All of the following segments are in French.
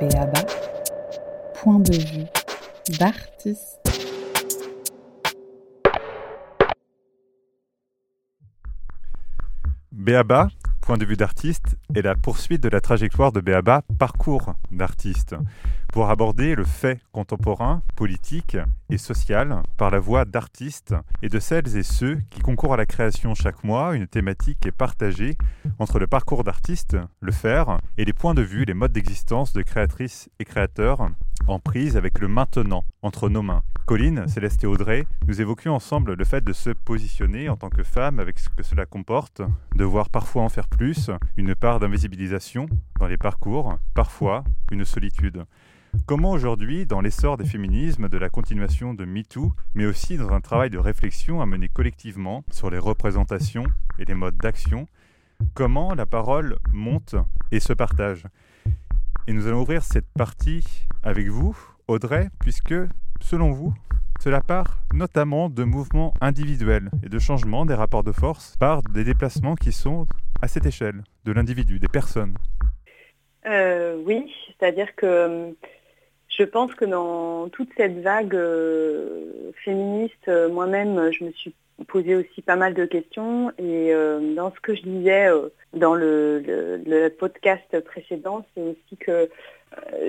Béaba, point de vue d'artiste. Béaba, point de vue d'artiste, est la poursuite de la trajectoire de Béaba, parcours d'artiste, pour aborder le fait contemporain, politique et social par la voix d'artistes et de celles et ceux qui concourent à la création chaque mois. Une thématique est partagée entre le parcours d'artiste, le faire, et les points de vue, les modes d'existence de créatrices et créateurs en prise avec le maintenant entre nos mains. Colline, Céleste et Audrey, nous évoquions ensemble le fait de se positionner en tant que femme avec ce que cela comporte, de voir parfois en faire plus, une part d'invisibilisation dans les parcours, parfois une solitude. Comment aujourd'hui, dans l'essor des féminismes, de la continuation de MeToo, mais aussi dans un travail de réflexion à mener collectivement sur les représentations et les modes d'action, comment la parole monte et se partage? Et nous allons ouvrir cette partie avec vous, Audrey, puisque, selon vous, cela part notamment de mouvements individuels et de changements des rapports de force par des déplacements qui sont à cette échelle de l'individu, des personnes. Euh, oui, c'est-à-dire que je pense que dans toute cette vague euh, féministe, euh, moi-même, je me suis posé aussi pas mal de questions et euh, dans ce que je disais dans le, podcast précédent, c'est aussi que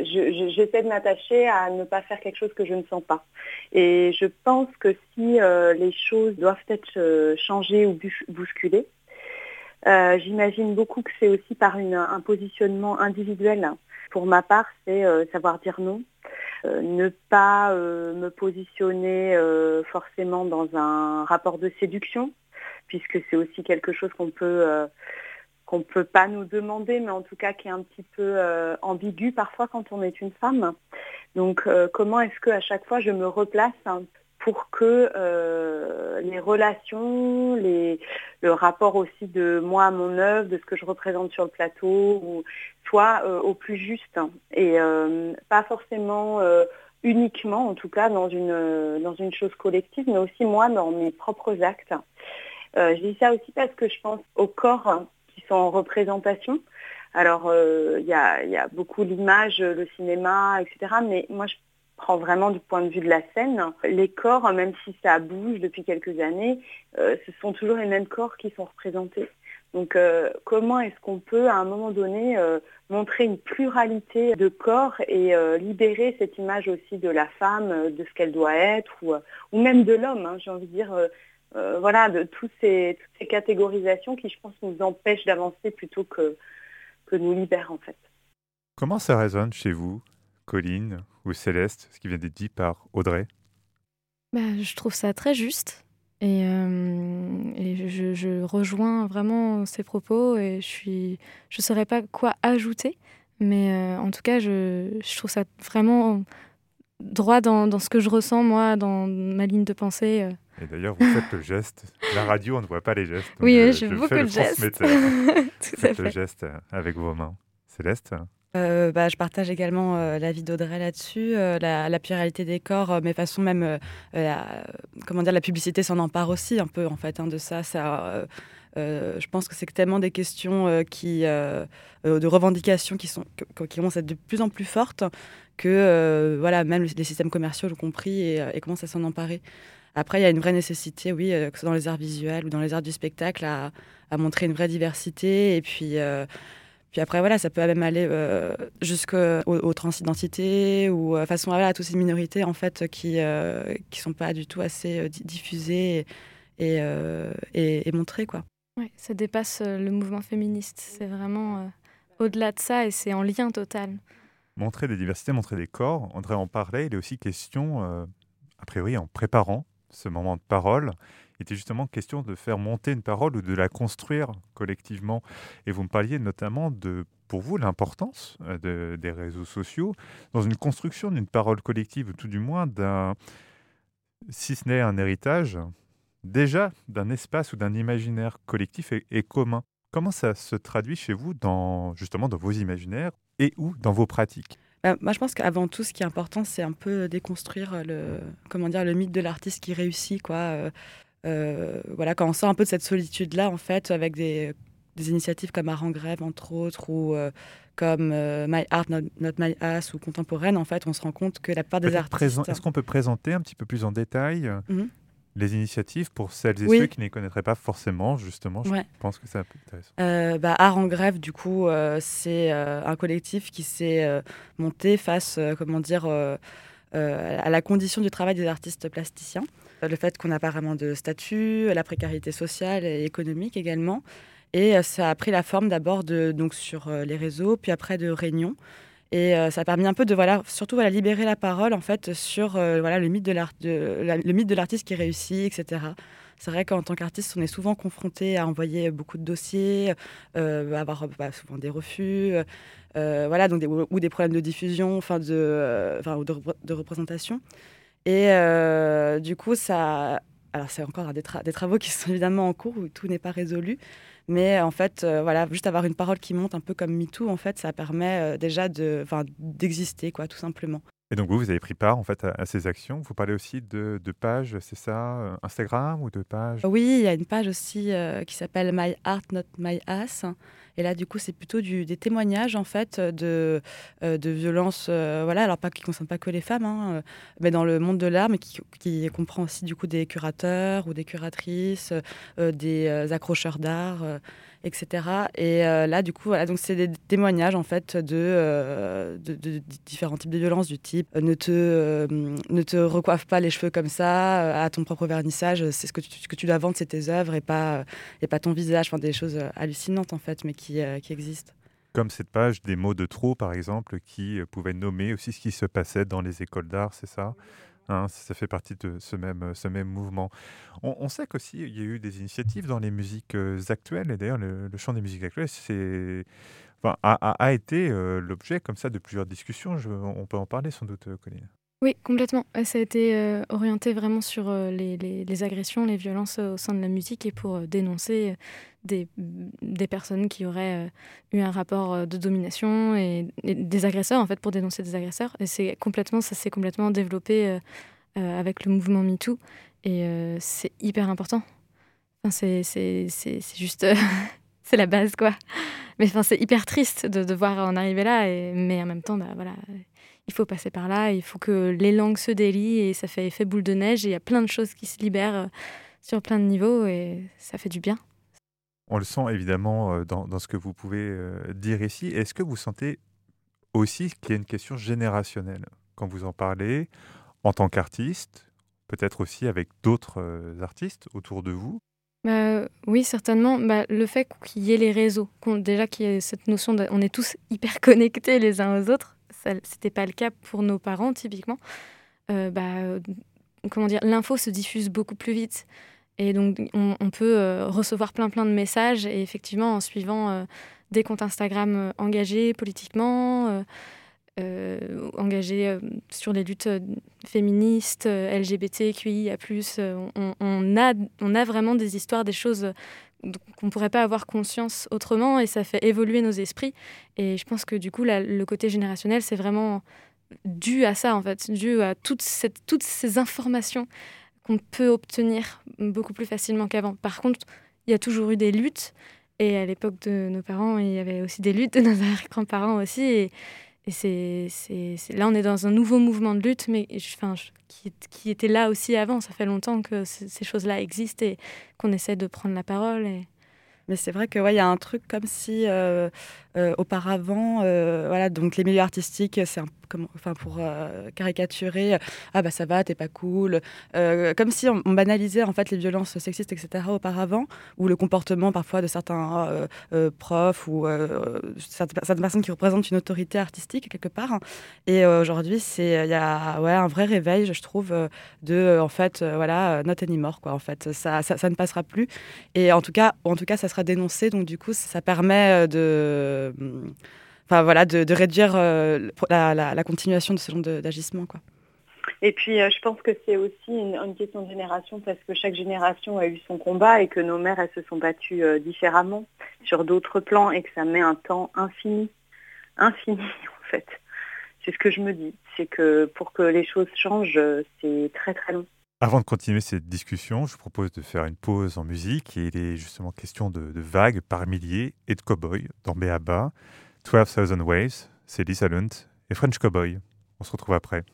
j'essaie de m'attacher à ne pas faire quelque chose que je ne sens pas. Et je pense que si les choses doivent être changées ou bousculées, j'imagine beaucoup que c'est aussi par un positionnement individuel. Pour ma part, c'est savoir dire non, euh, ne pas euh, me positionner euh, forcément dans un rapport de séduction, puisque c'est aussi quelque chose qu'on peut qu'on ne peut pas nous demander, mais en tout cas qui est un petit peu ambigu parfois quand on est une femme. Donc comment est-ce que à chaque fois je me replace hein, pour que les relations, les, le rapport aussi de moi à mon œuvre, de ce que je représente sur le plateau, ou, soit au plus juste et pas forcément uniquement, en tout cas, dans une, dans une chose collective, mais aussi moi dans mes propres actes. je dis ça aussi parce que je pense aux corps qui sont en représentation. Alors, il y, a, y, a, beaucoup l'image, le cinéma, etc. Mais moi, je prends vraiment du point de vue de la scène. Les corps, même si ça bouge depuis quelques années, ce sont toujours les mêmes corps qui sont représentés. Donc euh, comment est-ce qu'on peut à un moment donné euh, montrer une pluralité de corps et euh, libérer cette image aussi de la femme, de ce qu'elle doit être, ou, ou même de l'homme, hein, j'ai envie de dire, voilà, de toutes ces, toutes ces catégorisations qui, je pense, nous empêchent d'avancer plutôt que, que nous libèrent en fait. Comment ça résonne chez vous, Colline ou Céleste, ce qui vient d'être dit par Audrey bah, Je trouve ça très juste. Et, euh, et je, je, rejoins vraiment ces propos et je ne je saurais pas quoi ajouter. Mais euh, en tout cas, je, je, trouve ça vraiment droit dans, dans, ce que je ressens, moi, dans ma ligne de pensée. Euh. Et d'ailleurs, vous faites le geste. La radio, on ne voit pas les gestes. oui, je, fais beaucoup de gestes. Tout faites le geste avec vos mains. Céleste? Euh, bah, je partage également euh, l'avis d'Audrey là-dessus, euh, la, la, pluralité des corps, mais façon même, la, comment dire, la publicité s'en empare aussi un peu en fait hein, de ça. je pense que c'est tellement des questions qui, de revendications qui, sont, qui vont être de plus en plus fortes que voilà, même les systèmes commerciaux l'ont compris et, et commencent à s'en emparer. Après, il y a une vraie nécessité, oui, que ce soit dans les arts visuels ou dans les arts du spectacle, à, à montrer une vraie diversité et puis puis après, voilà, ça peut même aller euh, jusqu'aux aux transidentités ou euh, façon à toutes ces minorités en fait qui ne euh, qui sont pas du tout assez euh, diffusées et, et, et, montrées quoi. Ouais, ça dépasse le mouvement féministe. C'est vraiment au-delà de ça et c'est en lien total. Montrer des diversités, montrer des corps. André en parlait. Il est aussi question, a priori, en préparant ce moment de parole, était justement question de faire monter une parole ou de la construire collectivement. Et vous me parliez notamment de, pour vous, l'importance euh, des réseaux sociaux dans une construction d'une parole collective, ou tout du moins d'un, si ce n'est un héritage, déjà d'un espace ou d'un imaginaire collectif et, commun. Comment ça se traduit chez vous dans justement dans vos imaginaires et ou dans vos pratiques? Bah, moi, je pense qu'avant tout, ce qui est important, c'est un peu déconstruire le, comment dire, le mythe de l'artiste qui réussit, quoi. Euh, voilà, quand on sort un peu de cette solitude-là, en fait, avec des, des initiatives comme Art en grève, entre autres, ou comme My Art, Not, My Ass, ou Contemporaine, en fait, on se rend compte que la part des artistes... Est-ce qu'on peut présenter un petit peu plus en détail mmh les initiatives pour celles et ceux qui ne les connaîtraient pas forcément, justement? Je pense que c'est intéressant. Euh, bah, Art en grève, du coup, euh, c'est euh, un collectif qui s'est monté face, comment dire, à la condition du travail des artistes plasticiens. Le fait qu'on n'a pas vraiment de statut, la précarité sociale et économique également. Et ça a pris la forme d'abord donc sur les réseaux, puis après de réunions. Et euh, ça a permis un peu de voilà, surtout voilà, libérer la parole en fait sur euh, voilà, le mythe de l'art, de l'artiste qui réussit, etc. C'est vrai qu'en tant qu'artiste, on est souvent confronté à envoyer beaucoup de dossiers, euh, avoir bah, souvent des refus, voilà, donc ou des problèmes de diffusion, enfin de, enfin, de, de, représentation. Et du coup, ça, alors c'est encore des, des, travaux qui sont évidemment en cours où tout n'est pas résolu, mais en fait, euh, voilà, juste avoir une parole qui monte un peu comme MeToo, en fait, ça permet euh, déjà de, d'exister, quoi, tout simplement. Et donc vous, vous avez pris part en fait à, ces actions. Vous parlez aussi de, de pages, c'est ça, euh, Instagram ou de pages? Oui, il y a une page aussi qui s'appelle My Art Not My Ass. Et là, du coup, c'est plutôt des témoignages en fait de, de violences, voilà, alors pas qui concernent pas que les femmes, hein, mais dans le monde de l'art, mais qui, qui, comprend aussi du coup des curateurs ou des curatrices, des accrocheurs d'art etc. Et euh, là, du coup, voilà, donc c'est des témoignages en fait de, euh, différents types de violences du type euh, ne te ne te recoiffe pas les cheveux comme ça à ton propre vernissage. C'est ce que tu, que tu dois vendre, c'est tes œuvres et pas et pas ton visage. Enfin, des choses hallucinantes en fait, mais qui, qui existent comme cette page des mots de trop, par exemple, qui pouvait nommer aussi ce qui se passait dans les écoles d'art, c'est ça? Hein, ça fait partie de ce même, même mouvement. On, sait qu'aussi, il y a eu des initiatives dans les musiques euh, actuelles, et d'ailleurs, le, chant des musiques actuelles a, été euh, l'objet comme ça de plusieurs discussions. on peut en parler sans doute, euh, Colline. Oui, complètement. Ça a été orienté vraiment sur les, les, agressions, les violences au sein de la musique et pour dénoncer des, personnes qui auraient eu un rapport de domination et, des agresseurs, en fait, pour dénoncer des agresseurs. Et c'est complètement, ça s'est complètement développé avec le mouvement MeToo. Et c'est hyper important. Enfin, c'est juste... c'est la base, quoi. Mais enfin, c'est hyper triste de devoir en arriver là. Mais en même temps, bah, voilà il faut passer par là, il faut que les langues se délient et ça fait effet boule de neige et il y a plein de choses qui se libèrent euh, sur plein de niveaux et ça fait du bien. On le sent évidemment euh, dans, ce que vous pouvez euh, dire ici. Est-ce que vous sentez aussi qu'il y a une question générationnelle quand vous en parlez en tant qu'artiste, peut-être aussi avec d'autres artistes autour de vous? Bah, oui, certainement. Bah, le fait qu'il y ait les réseaux, déjà qu'il y ait cette notion de, on est tous hyper connectés les uns aux autres, c'était pas le cas pour nos parents typiquement. Euh, bah, comment dire, l'info se diffuse beaucoup plus vite. Et donc, on, peut euh, recevoir plein plein de messages et effectivement, en suivant euh, des comptes Instagram engagés politiquement, engagés sur les luttes féministes, LGBTQIA+, on, on, a, on a vraiment des histoires, des choses qu'on ne pourrait pas avoir conscience autrement et ça fait évoluer nos esprits. Et je pense que du coup, le côté générationnel, c'est vraiment dû à ça, en fait, dû à toute cette, toutes ces informations qu'on peut obtenir beaucoup plus facilement qu'avant. Par contre, il y a toujours eu des luttes. Et à l'époque de nos parents, il y avait aussi des luttes de nos grands-parents aussi. Et, et c'est, là, on est dans un nouveau mouvement de lutte, mais enfin, qui, qui, était là aussi avant. Ça fait longtemps que ces choses-là existent et qu'on essaie de prendre la parole. Mais c'est vrai que ouais, y a un truc comme si euh, auparavant, euh, voilà, donc les milieux artistiques, c'est enfin pour euh, caricaturer, euh, ah bah ça va, t'es pas cool, euh, comme si on, banalisait en fait les violences sexistes, etc. auparavant, ou le comportement parfois de certains profs ou certaines personnes qui représentent une autorité artistique quelque part. Et aujourd'hui, c'est il y a ouais un vrai réveil, je trouve, de en fait voilà not anymore quoi. En fait, ça, ça, ça, ne passera plus. Et en tout cas, en tout cas, ça sera dénoncé. Donc du coup, ça permet de enfin voilà, de, réduire euh, la, continuation de ce genre d'agissement. Et puis, euh, je pense que c'est aussi une, question de génération parce que chaque génération a eu son combat et que nos mères, elles se sont battues euh, différemment sur d'autres plans et que ça met un temps infini. Infini, en fait. C'est ce que je me dis. C'est que pour que les choses changent, c'est très très long. Avant de continuer cette discussion, je vous propose de faire une pause en musique et il est justement question de, vagues par milliers et de cowboys dans Béaba. 12,000 Waves, c'est Lisa Lunt et French Cowboy. On se retrouve après.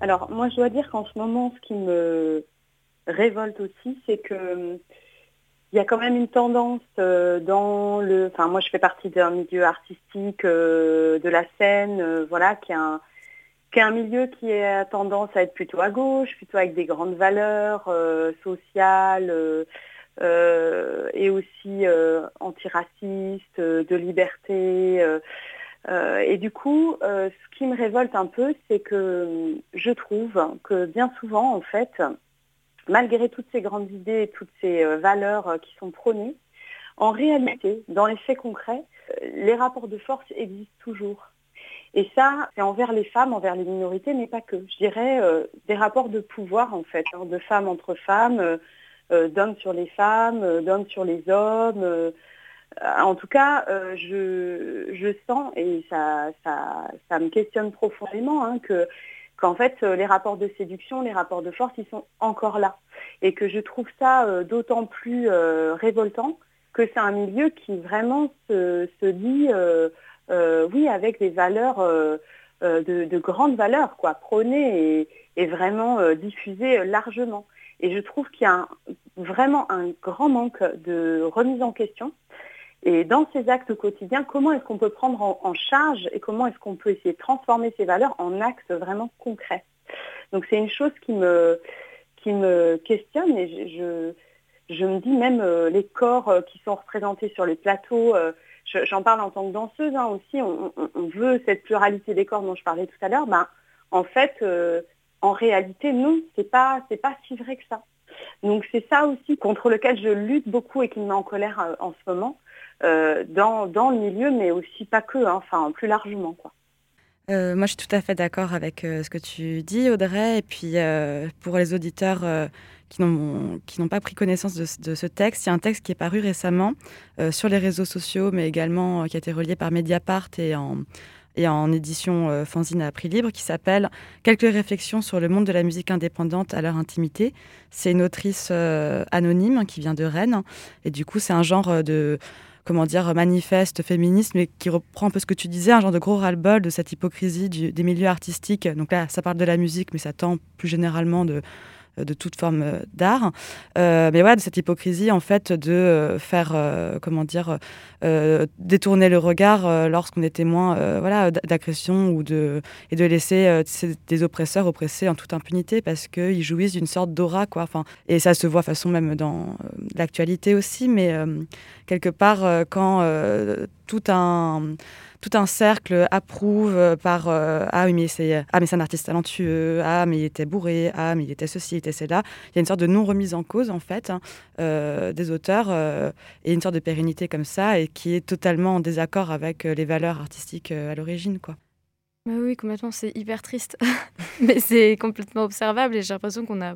Alors, moi, je dois dire qu'en ce moment, ce qui me révolte aussi, c'est que il y a quand même une tendance euh, dans le. Enfin, moi, je fais partie d'un milieu artistique euh, de la scène, euh, voilà, qui est un qui est un milieu qui a tendance à être plutôt à gauche, plutôt avec des grandes valeurs sociales et aussi antiracistes, de liberté. Euh, et du coup, euh, ce qui me révolte un peu, c'est que je trouve que bien souvent, en fait, malgré toutes ces grandes idées et toutes ces euh, valeurs qui sont prônées, en réalité, dans les faits concrets, les rapports de force existent toujours. Et ça, c'est envers les femmes, envers les minorités, mais pas que. Je dirais des rapports de pouvoir, en fait, hein, de femmes entre femmes, d'hommes sur les femmes, d'hommes sur les hommes. Euh, en tout cas, euh, je, sens, et ça, me questionne profondément, hein, que qu'en fait, euh, les rapports de séduction, les rapports de force, ils sont encore là. Et que je trouve ça d'autant plus révoltant que c'est un milieu qui vraiment se, se dit, oui, avec des valeurs, de, grandes valeurs, quoi, prônées et, vraiment diffusées largement. Et je trouve qu'il y a vraiment un grand manque de remise en question et dans ces actes quotidiens, comment est-ce qu'on peut prendre en, charge et comment est-ce qu'on peut essayer de transformer ces valeurs en actes vraiment concrets? Donc c'est une chose qui me, qui me questionne et je, je, me dis même euh, les corps euh, qui sont représentés sur les plateaux, euh, j'en parle en tant que danseuse hein, aussi, on, veut cette pluralité des corps dont je parlais tout à l'heure, ben, en fait, en réalité, non, c'est pas, pas si vrai que ça. Donc c'est ça aussi contre lequel je lutte beaucoup et qui me met en colère en ce moment. Euh, dans, le milieu, mais aussi pas que, hein, enfin plus largement. Euh, moi, je suis tout à fait d'accord avec euh, ce que tu dis, Audrey. Et puis, pour les auditeurs qui n'ont pas pris connaissance de, ce texte, il y a un texte qui est paru récemment sur les réseaux sociaux, mais également qui a été relié par Mediapart et en, et en édition fanzine à prix libre qui s'appelle Quelques réflexions sur le monde de la musique indépendante à leur intimité. C'est une autrice anonyme qui vient de Rennes et du coup c'est un genre de comment dire, manifeste, féministe, mais qui reprend un peu ce que tu disais, un genre de gros ras-le-bol de cette hypocrisie des milieux artistiques. Donc là, ça parle de la musique, mais ça tend plus généralement de, de toute forme euh, d'art. Euh, mais voilà, de cette hypocrisie, en fait, de euh, faire, comment dire, détourner le regard lorsqu'on est témoin voilà, d'agression de, et de laisser des oppresseurs oppressés en toute impunité parce qu'ils jouissent d'une sorte d'aura, quoi. Enfin, et ça se voit façon même dans l'actualité aussi, mais quelque part, quand tout un tout un cercle approuve euh, par euh, ah oui mais c'est ah mais c'est un artiste talentueux ah mais il était bourré ah mais il était ceci il était cela. Il y a une sorte de non remise en cause en fait hein, euh, des auteurs et une sorte de pérennité comme ça et qui est totalement en désaccord avec les valeurs artistiques à l'origine quoi. Bah oui complètement c'est hyper triste. Mais c'est complètement observable et j'ai l'impression qu'on a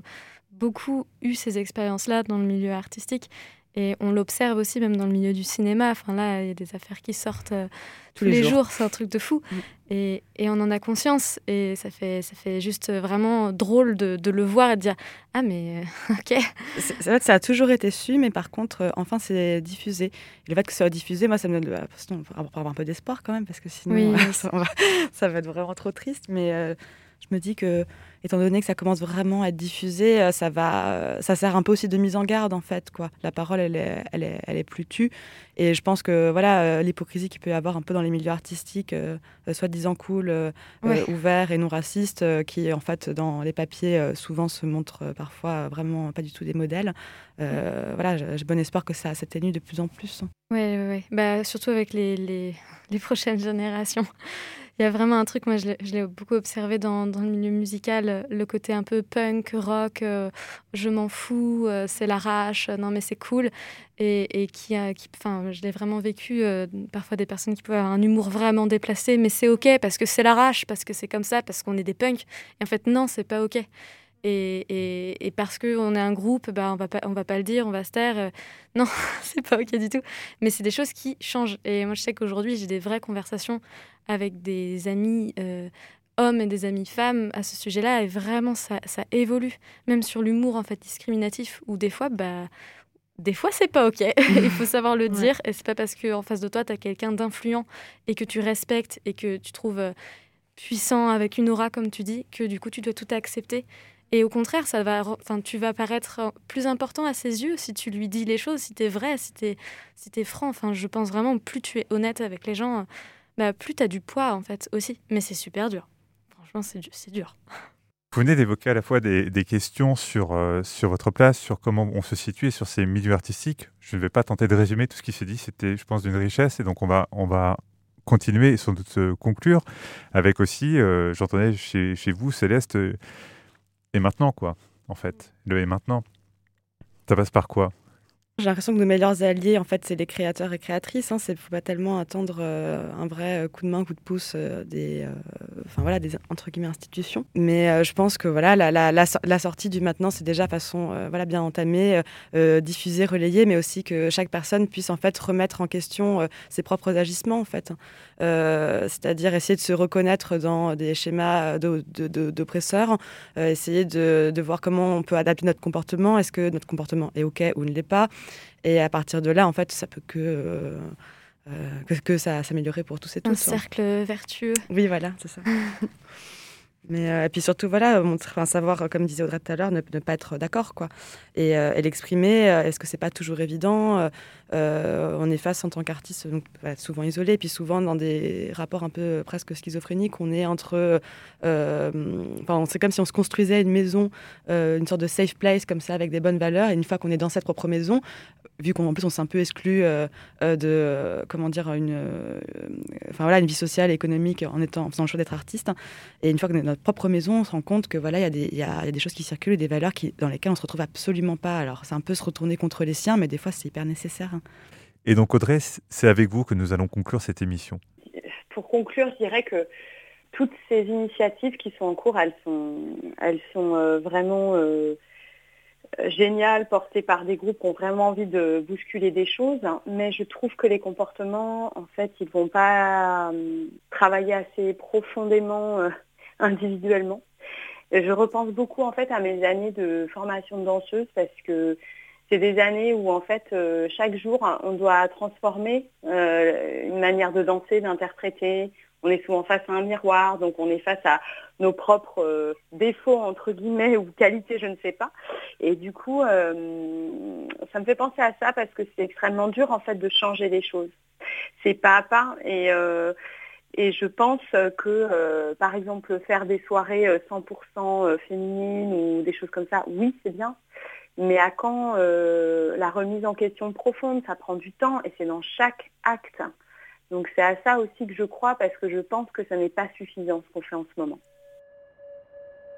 beaucoup eu ces expériences là dans le milieu artistique et on l'observe aussi même dans le milieu du cinéma. Enfin là, il y a des affaires qui sortent euh, tous, les, jours, c'est un truc de fou. Mm. Et, et, on en a conscience. Et ça fait, ça fait juste vraiment drôle de, de le voir et de dire Ah, mais euh, ok. C'est vrai que ça a toujours été su, mais par contre, euh, enfin, c'est diffusé. Et le fait que ça soit diffusé, moi, ça me donne avoir un peu d'espoir quand même, parce que sinon, ça, va, ça, va, être vraiment trop triste. Mais je me dis que étant donné que ça commence vraiment à être diffusé, euh, ça va, euh, ça sert un peu aussi de mise en garde en fait quoi. La parole elle est, elle est, elle est plus tue et je pense que voilà euh, l'hypocrisie qu'il peut y avoir un peu dans les milieux artistiques, soi-disant cool, ouverts et non racistes, qui en fait dans les papiers souvent se montrent parfois vraiment pas du tout des modèles. voilà, j'ai bon espoir que ça s'atténue de plus en plus. Oui, ouais, ouais. Bah, surtout avec les, les, les prochaines générations. Il y a vraiment un truc, moi je l'ai beaucoup observé dans, le milieu musical, le côté un peu punk, rock, euh, je m'en fous, euh, c'est l'arrache, non mais c'est cool. Et, qui, qui je l'ai vraiment vécu, euh, parfois des personnes qui peuvent avoir un humour vraiment déplacé, mais c'est ok parce que c'est l'arrache, parce que c'est comme ça, parce qu'on est des punks. Et en fait, non, c'est pas ok. Et, et, et, parce qu'on est un groupe, bah, on va pas, on va pas le dire, on va se taire. Euh, non, c'est pas ok du tout. Mais c'est des choses qui changent. Et moi, je sais qu'aujourd'hui, j'ai des vraies conversations avec des amis euh, hommes et des amis femmes à ce sujet-là. Et vraiment, ça, ça évolue. Même sur l'humour en fait discriminatif, où des fois, bah, des fois, c'est pas ok. Il faut savoir le dire. Et c'est pas parce qu'en face de toi, tu as quelqu'un d'influent et que tu respectes et que tu trouves euh, puissant avec une aura, comme tu dis, que du coup, tu dois tout accepter. Et au contraire, ça va, enfin, tu vas paraître plus important à ses yeux si tu lui dis les choses, si tu es vrai, si tu es, si es franc. Enfin, je pense vraiment, plus tu es honnête avec les gens, bah, plus tu as du poids, en fait, aussi. Mais c'est super dur. Franchement, c'est dur. Vous venez d'évoquer à la fois des, des questions sur, euh, sur votre place, sur comment on se situe sur ces milieux artistiques. Je ne vais pas tenter de résumer tout ce qui s'est dit, c'était, je pense, d'une richesse. Et donc, on va, on va continuer et sans doute conclure avec aussi, euh, j'entendais chez, chez, vous, Céleste, et maintenant, quoi, en fait? Le et maintenant. Ça passe par quoi? J'ai l'impression que nos meilleurs alliés, en fait, c'est les créateurs et créatrices. Il hein. ne faut pas tellement attendre euh, un vrai coup de main, coup de pouce euh, des, euh, voilà, entre guillemets institutions. Mais je pense que voilà, la, sortie du maintenant, c'est déjà façon voilà bien entamée, diffusée, relayée, mais aussi que chaque personne puisse en fait remettre en question ses propres agissements, en fait. C'est-à-dire essayer de se reconnaître dans des schémas d'oppresseurs, essayer de voir comment on peut adapter notre comportement. Est-ce que notre comportement est ok ou ne l'est pas? Et à partir de là, en fait, ça peut que, euh, euh, que, que, ça s'améliorer pour tous et toutes. Un cercle vertueux. Oui, voilà, c'est ça. Mais euh, et puis surtout, voilà, enfin, savoir, comme disait Audrey tout à l'heure, ne, pas être d'accord, quoi. Et, l'exprimer, est-ce que c'est pas toujours évident On est face en tant qu'artiste, donc souvent isolé, puis souvent dans des rapports un peu presque schizophréniques. On est entre, c'est comme si on se construisait une maison, une sorte de safe place comme ça, avec des bonnes valeurs. Et une fois qu'on est dans cette propre maison, vu qu'en plus on s'est un peu exclu euh, euh, de comment dire une euh, enfin voilà une vie sociale et économique en étant en faisant le choix d'être artiste. Et une fois qu'on est dans notre propre maison on se rend compte que voilà il y a des il y, a, des choses qui circulent et des valeurs qui dans lesquelles on se retrouve absolument pas. Alors c'est un peu se retourner contre les siens mais des fois c'est hyper nécessaire. Hein. et donc Audrey c'est avec vous que nous allons conclure cette émission. Pour conclure je dirais que toutes ces initiatives qui sont en cours elles sont elles sont vraiment génial, porté par des groupes qui ont vraiment envie de bousculer des choses, mais je trouve que les comportements, en fait, ils ne vont pas travailler assez profondément individuellement. Je repense beaucoup en fait à mes années de formation de danseuse parce que c'est des années où en fait euh, chaque jour on doit transformer euh, une manière de danser, d'interpréter. On est souvent face à un miroir, donc on est face à nos propres euh, défauts entre guillemets ou qualités, je ne sais pas. Et du coup, ça me fait penser à ça parce que c'est extrêmement dur en fait de changer les choses. C'est pas à pas et et je pense que, par exemple, faire des soirées 100% féminines ou des choses comme ça, oui, c'est bien. Mais à quand euh, la remise en question profonde Ça prend du temps et c'est dans chaque acte. Donc c'est à ça aussi que je crois parce que je pense que ce n'est pas suffisant ce qu'on fait en ce moment.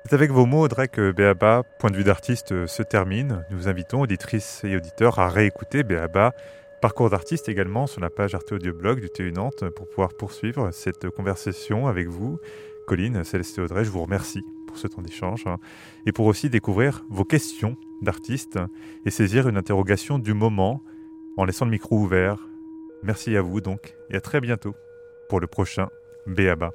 C'est avec vos mots, Audrey, que Béaba, point de vue d'artiste, se termine. Nous invitons auditrices et auditeurs à réécouter Béaba, parcours d'artiste également sur la page Arte Audio Blog du TU Nantes pour pouvoir poursuivre cette conversation avec vous. Colline, Céleste et Audrey, je vous remercie pour ce temps d'échange hein, et pour aussi découvrir vos questions d'artistes et saisir une interrogation du moment en laissant le micro ouvert. Merci à vous donc et à très bientôt pour le prochain Béaba.